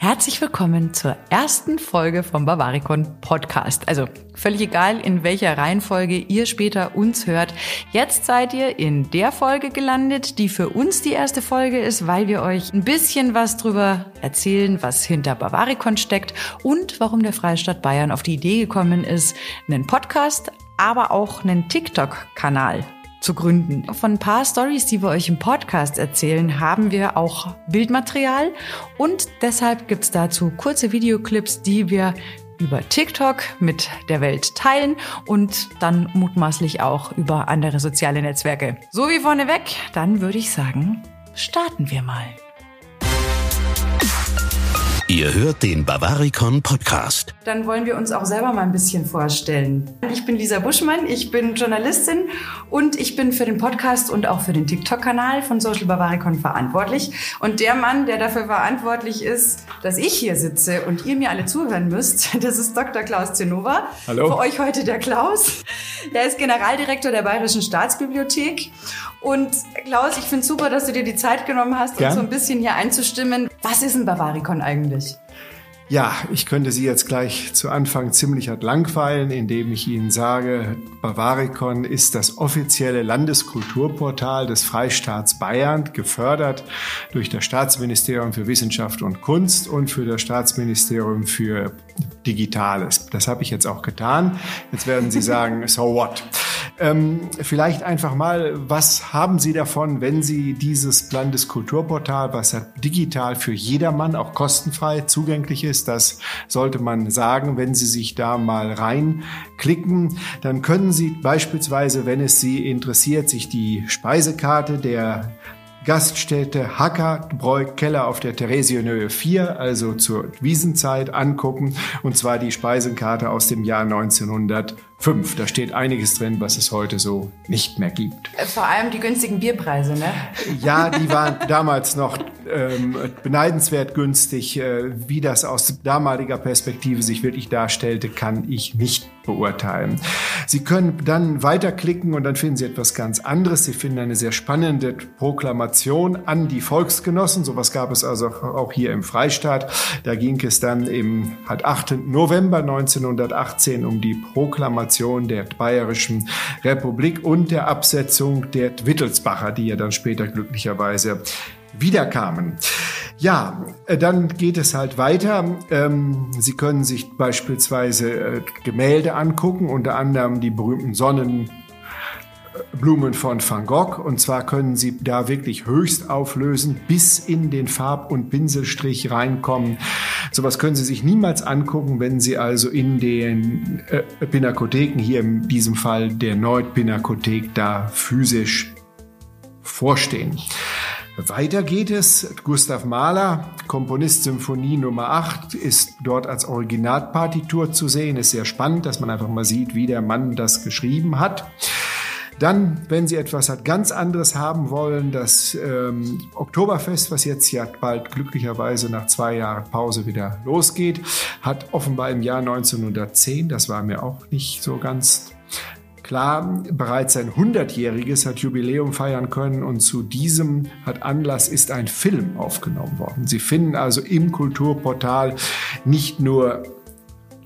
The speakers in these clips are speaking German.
Herzlich willkommen zur ersten Folge vom Bavaricon Podcast. Also völlig egal, in welcher Reihenfolge ihr später uns hört. Jetzt seid ihr in der Folge gelandet, die für uns die erste Folge ist, weil wir euch ein bisschen was drüber erzählen, was hinter Bavaricon steckt und warum der Freistaat Bayern auf die Idee gekommen ist, einen Podcast, aber auch einen TikTok-Kanal zu gründen. Von ein paar Stories, die wir euch im Podcast erzählen, haben wir auch Bildmaterial und deshalb gibt's dazu kurze Videoclips, die wir über TikTok mit der Welt teilen und dann mutmaßlich auch über andere soziale Netzwerke. So wie vorneweg, dann würde ich sagen, starten wir mal. Ihr hört den Bavaricon Podcast. Dann wollen wir uns auch selber mal ein bisschen vorstellen. Ich bin Lisa Buschmann, ich bin Journalistin und ich bin für den Podcast und auch für den TikTok-Kanal von Social Bavaricon verantwortlich. Und der Mann, der dafür verantwortlich ist, dass ich hier sitze und ihr mir alle zuhören müsst, das ist Dr. Klaus Zinova. Hallo. Für euch heute der Klaus. Er ist Generaldirektor der Bayerischen Staatsbibliothek. Und Klaus, ich finde super, dass du dir die Zeit genommen hast, Gern. uns so ein bisschen hier einzustimmen. Was ist ein Bavaricon eigentlich? Ja, ich könnte Sie jetzt gleich zu Anfang ziemlich langweilen, indem ich Ihnen sage, Bavaricon ist das offizielle Landeskulturportal des Freistaats Bayern, gefördert durch das Staatsministerium für Wissenschaft und Kunst und für das Staatsministerium für Digitales. Das habe ich jetzt auch getan. Jetzt werden Sie sagen, so what? Ähm, vielleicht einfach mal, was haben Sie davon, wenn Sie dieses Landeskulturportal, was ja digital für jedermann auch kostenfrei zugänglich ist, das sollte man sagen, wenn Sie sich da mal reinklicken, dann können Sie beispielsweise, wenn es Sie interessiert, sich die Speisekarte der Gaststätte Hacker Bräu Keller auf der Theresienhöhe 4, also zur Wiesenzeit, angucken. Und zwar die Speisenkarte aus dem Jahr 1905. Da steht einiges drin, was es heute so nicht mehr gibt. Vor allem die günstigen Bierpreise, ne? Ja, die waren damals noch ähm, beneidenswert günstig. Äh, wie das aus damaliger Perspektive sich wirklich darstellte, kann ich nicht beurteilen. Sie können dann weiterklicken und dann finden Sie etwas ganz anderes. Sie finden eine sehr spannende Proklamation an die Volksgenossen. Sowas gab es also auch hier im Freistaat. Da ging es dann im halt 8. November 1918 um die Proklamation der Bayerischen Republik und der Absetzung der Wittelsbacher, die ja dann später glücklicherweise wiederkamen. Ja, äh, dann geht es halt weiter. Ähm, Sie können sich beispielsweise äh, Gemälde angucken, unter anderem die berühmten Sonnenblumen von Van Gogh. Und zwar können Sie da wirklich höchst auflösen, bis in den Farb- und Pinselstrich reinkommen. Sowas können Sie sich niemals angucken, wenn Sie also in den äh, Pinakotheken, hier in diesem Fall der Neut-Pinakothek, da physisch vorstehen. Weiter geht es. Gustav Mahler, Komponist Symphonie Nummer 8, ist dort als Originalpartitur zu sehen. Ist sehr spannend, dass man einfach mal sieht, wie der Mann das geschrieben hat. Dann, wenn Sie etwas ganz anderes haben wollen, das ähm, Oktoberfest, was jetzt ja bald glücklicherweise nach zwei Jahren Pause wieder losgeht, hat offenbar im Jahr 1910, das war mir auch nicht so ganz klar bereits sein 100-jähriges hat Jubiläum feiern können und zu diesem hat Anlass ist ein Film aufgenommen worden. Sie finden also im Kulturportal nicht nur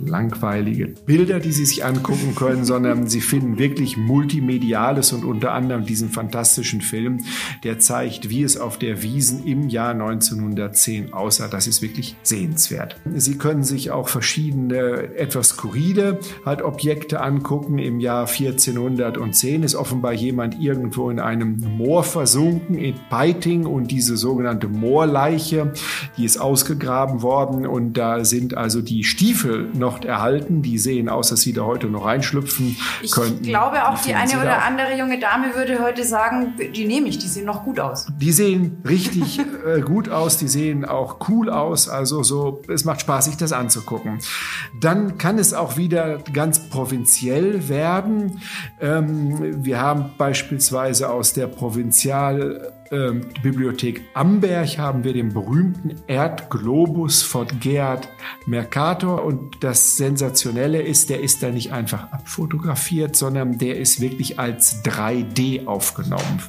langweilige Bilder, die Sie sich angucken können, sondern Sie finden wirklich multimediales und unter anderem diesen fantastischen Film, der zeigt, wie es auf der Wiesen im Jahr 1910 aussah. Das ist wirklich sehenswert. Sie können sich auch verschiedene etwas skurrile halt Objekte angucken. Im Jahr 1410 ist offenbar jemand irgendwo in einem Moor versunken in Peiting und diese sogenannte Moorleiche, die ist ausgegraben worden und da sind also die Stiefel noch erhalten. Die sehen aus, dass sie da heute noch reinschlüpfen Ich könnten. glaube auch, die finden eine oder andere junge Dame würde heute sagen, die nehme ich, die sehen noch gut aus. Die sehen richtig äh, gut aus, die sehen auch cool aus, also so, es macht Spaß, sich das anzugucken. Dann kann es auch wieder ganz provinziell werden. Ähm, wir haben beispielsweise aus der Provinzial ähm, Bibliothek Amberg haben wir den berühmten Erdglobus von Gerhard Mercator und das Sensationelle ist, der ist da nicht einfach abfotografiert, sondern der ist wirklich als 3D aufgenommen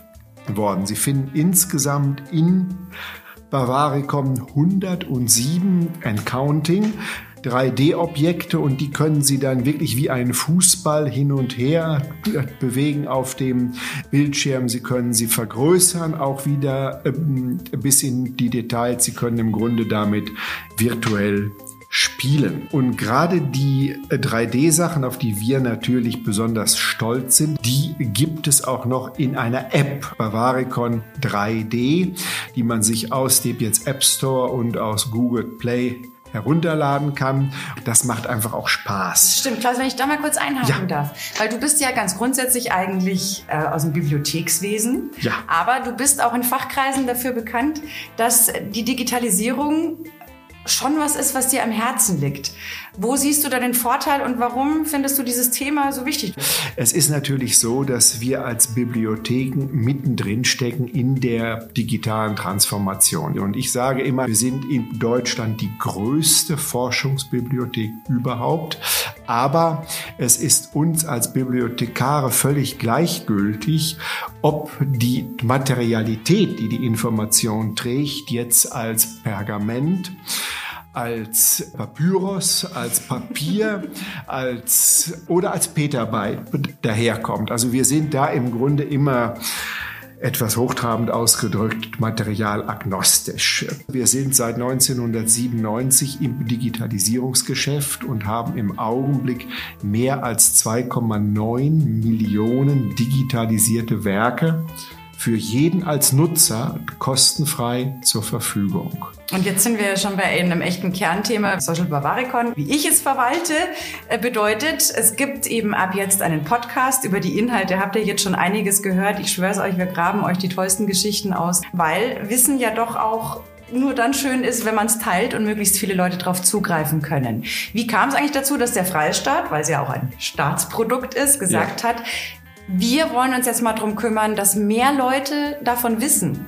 worden. Sie finden insgesamt in Bavaricom 107 and Counting. 3D-Objekte und die können Sie dann wirklich wie einen Fußball hin und her bewegen auf dem Bildschirm. Sie können sie vergrößern, auch wieder ähm, bis in die Details. Sie können im Grunde damit virtuell spielen. Und gerade die 3D-Sachen, auf die wir natürlich besonders stolz sind, die gibt es auch noch in einer App, Bavaricon 3D, die man sich aus dem jetzt App Store und aus Google Play herunterladen kann. Das macht einfach auch Spaß. Stimmt, Klaus, wenn ich da mal kurz einhaken ja. darf. Weil du bist ja ganz grundsätzlich eigentlich äh, aus dem Bibliothekswesen. Ja. Aber du bist auch in Fachkreisen dafür bekannt, dass die Digitalisierung schon was ist, was dir am Herzen liegt. Wo siehst du da den Vorteil und warum findest du dieses Thema so wichtig? Es ist natürlich so, dass wir als Bibliotheken mittendrin stecken in der digitalen Transformation. Und ich sage immer, wir sind in Deutschland die größte Forschungsbibliothek überhaupt. Aber es ist uns als Bibliothekare völlig gleichgültig, ob die Materialität, die die Information trägt, jetzt als Pergament, als Papyrus, als Papier, als oder als Petabyte daherkommt. Also wir sind da im Grunde immer etwas hochtrabend ausgedrückt materialagnostisch. Wir sind seit 1997 im Digitalisierungsgeschäft und haben im Augenblick mehr als 2,9 Millionen digitalisierte Werke für jeden als Nutzer kostenfrei zur Verfügung. Und jetzt sind wir schon bei einem echten Kernthema Social Bavaricon. Wie ich es verwalte, äh, bedeutet, es gibt eben ab jetzt einen Podcast über die Inhalte. Habt ihr jetzt schon einiges gehört? Ich schwöre es euch, wir graben euch die tollsten Geschichten aus, weil Wissen ja doch auch nur dann schön ist, wenn man es teilt und möglichst viele Leute darauf zugreifen können. Wie kam es eigentlich dazu, dass der Freistaat, weil es ja auch ein Staatsprodukt ist, gesagt ja. hat, wir wollen uns jetzt mal darum kümmern, dass mehr Leute davon wissen.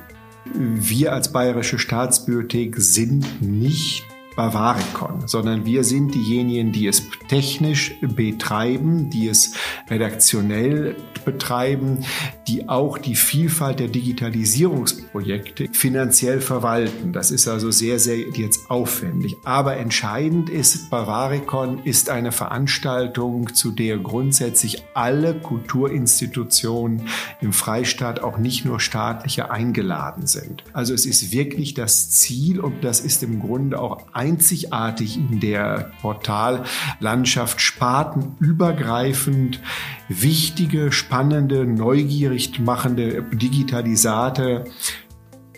Wir als Bayerische Staatsbibliothek sind nicht Bavaricon, sondern wir sind diejenigen, die es technisch betreiben, die es redaktionell betreiben, die auch die Vielfalt der Digitalisierungsprojekte finanziell verwalten. Das ist also sehr, sehr jetzt aufwendig. Aber entscheidend ist, Bavaricon ist eine Veranstaltung, zu der grundsätzlich alle Kulturinstitutionen im Freistaat, auch nicht nur staatliche, eingeladen sind. Also es ist wirklich das Ziel und das ist im Grunde auch ein einzigartig in der Portallandschaft, spartenübergreifend wichtige, spannende, neugierig machende Digitalisate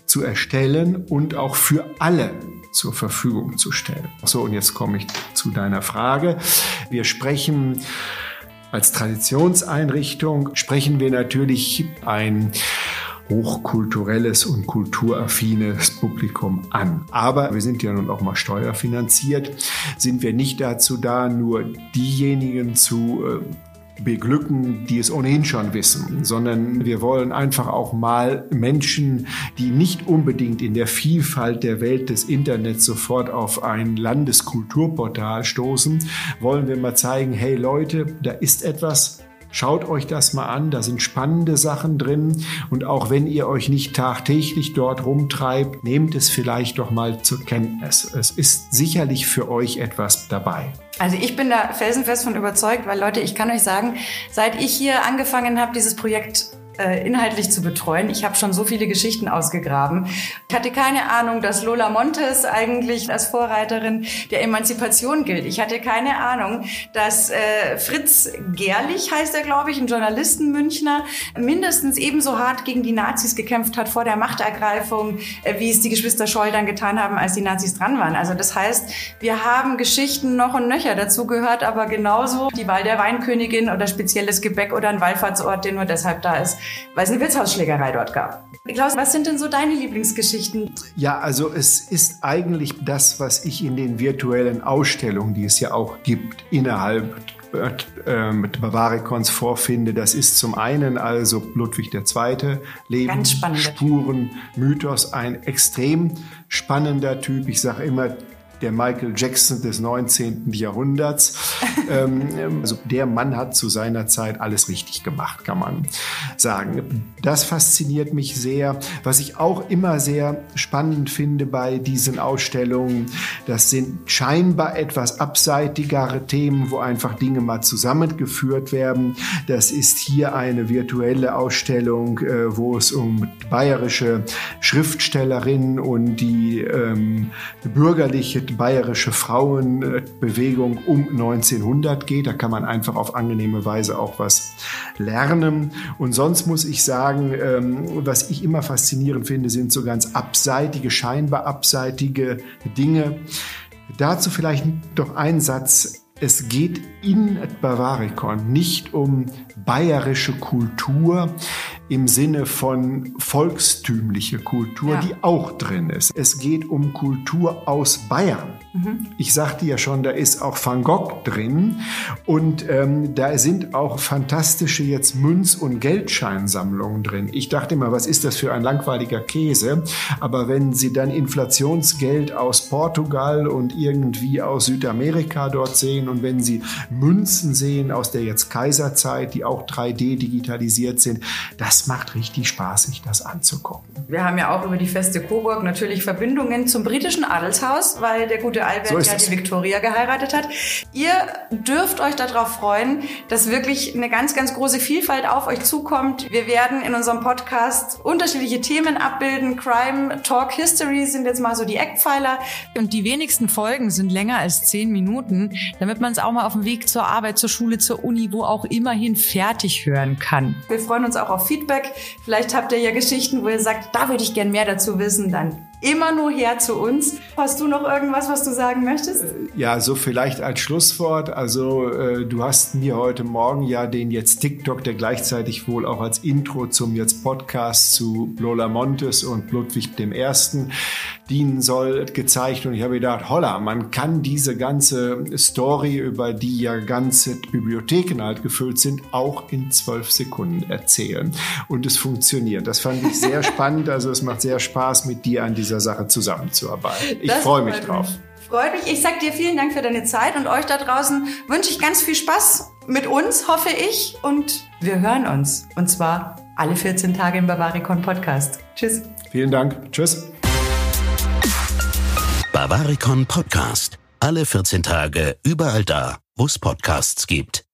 zu erstellen und auch für alle zur Verfügung zu stellen. So, und jetzt komme ich zu deiner Frage. Wir sprechen als Traditionseinrichtung, sprechen wir natürlich ein hochkulturelles und kulturaffines Publikum an. Aber wir sind ja nun auch mal steuerfinanziert, sind wir nicht dazu da, nur diejenigen zu äh, beglücken, die es ohnehin schon wissen, sondern wir wollen einfach auch mal Menschen, die nicht unbedingt in der Vielfalt der Welt des Internets sofort auf ein Landeskulturportal stoßen, wollen wir mal zeigen, hey Leute, da ist etwas, Schaut euch das mal an, da sind spannende Sachen drin und auch wenn ihr euch nicht tagtäglich dort rumtreibt, nehmt es vielleicht doch mal zur Kenntnis. Es ist sicherlich für euch etwas dabei. Also ich bin da felsenfest von überzeugt, weil Leute, ich kann euch sagen, seit ich hier angefangen habe, dieses Projekt äh, inhaltlich zu betreuen. Ich habe schon so viele Geschichten ausgegraben. Ich hatte keine Ahnung, dass Lola Montes eigentlich als Vorreiterin der Emanzipation gilt. Ich hatte keine Ahnung, dass äh, Fritz Gerlich, heißt er, glaube ich, ein Journalisten-Münchner, mindestens ebenso hart gegen die Nazis gekämpft hat vor der Machtergreifung, äh, wie es die Geschwister Scholl dann getan haben, als die Nazis dran waren. Also das heißt, wir haben Geschichten noch und nöcher. Dazu gehört aber genauso die Wahl der Weinkönigin oder spezielles Gebäck oder ein Wallfahrtsort, der nur deshalb da ist, weil es eine Wirtshausschlägerei dort gab. Klaus, was sind denn so deine Lieblingsgeschichten? Ja, also es ist eigentlich das, was ich in den virtuellen Ausstellungen, die es ja auch gibt, innerhalb äh, mit Bavaricons vorfinde. Das ist zum einen also Ludwig II. Leben, Spuren, Mythos, ein extrem spannender Typ. Ich sage immer, der Michael Jackson des 19. Jahrhunderts. ähm, also der Mann hat zu seiner Zeit alles richtig gemacht, kann man sagen. Das fasziniert mich sehr. Was ich auch immer sehr spannend finde bei diesen Ausstellungen, das sind scheinbar etwas abseitigere Themen, wo einfach Dinge mal zusammengeführt werden. Das ist hier eine virtuelle Ausstellung, äh, wo es um bayerische Schriftstellerinnen und die ähm, bürgerliche bayerische Frauenbewegung um 1900 geht. Da kann man einfach auf angenehme Weise auch was lernen. Und sonst muss ich sagen, ähm, was ich immer faszinierend finde, sind so ganz abseitige, scheinbar abseitige Dinge. Dazu vielleicht doch ein Satz. Es geht in Bavaricon nicht um bayerische Kultur im Sinne von volkstümliche Kultur, ja. die auch drin ist. Es geht um Kultur aus Bayern. Mhm. Ich sagte ja schon, da ist auch Van Gogh drin und ähm, da sind auch fantastische jetzt Münz- und Geldscheinsammlungen drin. Ich dachte immer, was ist das für ein langweiliger Käse? Aber wenn Sie dann Inflationsgeld aus Portugal und irgendwie aus Südamerika dort sehen und wenn Sie Münzen sehen aus der jetzt Kaiserzeit, die auch 3D digitalisiert sind, das macht richtig Spaß, sich das anzugucken. Wir haben ja auch über die Feste Coburg natürlich Verbindungen zum britischen Adelshaus, weil der gute Albert so ja die Victoria geheiratet hat. Ihr dürft euch darauf freuen, dass wirklich eine ganz, ganz große Vielfalt auf euch zukommt. Wir werden in unserem Podcast unterschiedliche Themen abbilden. Crime, Talk, History sind jetzt mal so die Eckpfeiler. Und die wenigsten Folgen sind länger als zehn Minuten, damit man es auch mal auf dem Weg zur Arbeit, zur Schule, zur Uni, wo auch immerhin fertig hören kann. Wir freuen uns auch auf Feedback. Vielleicht habt ihr ja Geschichten, wo ihr sagt, da würde ich gern mehr dazu wissen. Dann immer nur her zu uns. Hast du noch irgendwas, was du sagen möchtest? Äh, ja, so vielleicht als Schlusswort. Also äh, du hast mir heute Morgen ja den jetzt TikTok, der gleichzeitig wohl auch als Intro zum jetzt Podcast zu Lola Montes und Ludwig I. dienen soll, gezeigt. Und ich habe gedacht, holla, man kann diese ganze Story, über die ja ganze Bibliotheken halt gefüllt sind, auch in zwölf Sekunden erzählen. Und es funktioniert. Das fand ich sehr spannend. Also es macht sehr Spaß, mit dir an dieser Sache zusammenzuarbeiten. Ich freue mich drauf. Freut mich. Ich sag dir vielen Dank für deine Zeit und euch da draußen wünsche ich ganz viel Spaß mit uns, hoffe ich. Und wir hören uns. Und zwar alle 14 Tage im Bavaricon Podcast. Tschüss. Vielen Dank. Tschüss. Bavaricon Podcast. Alle 14 Tage überall da, wo es Podcasts gibt.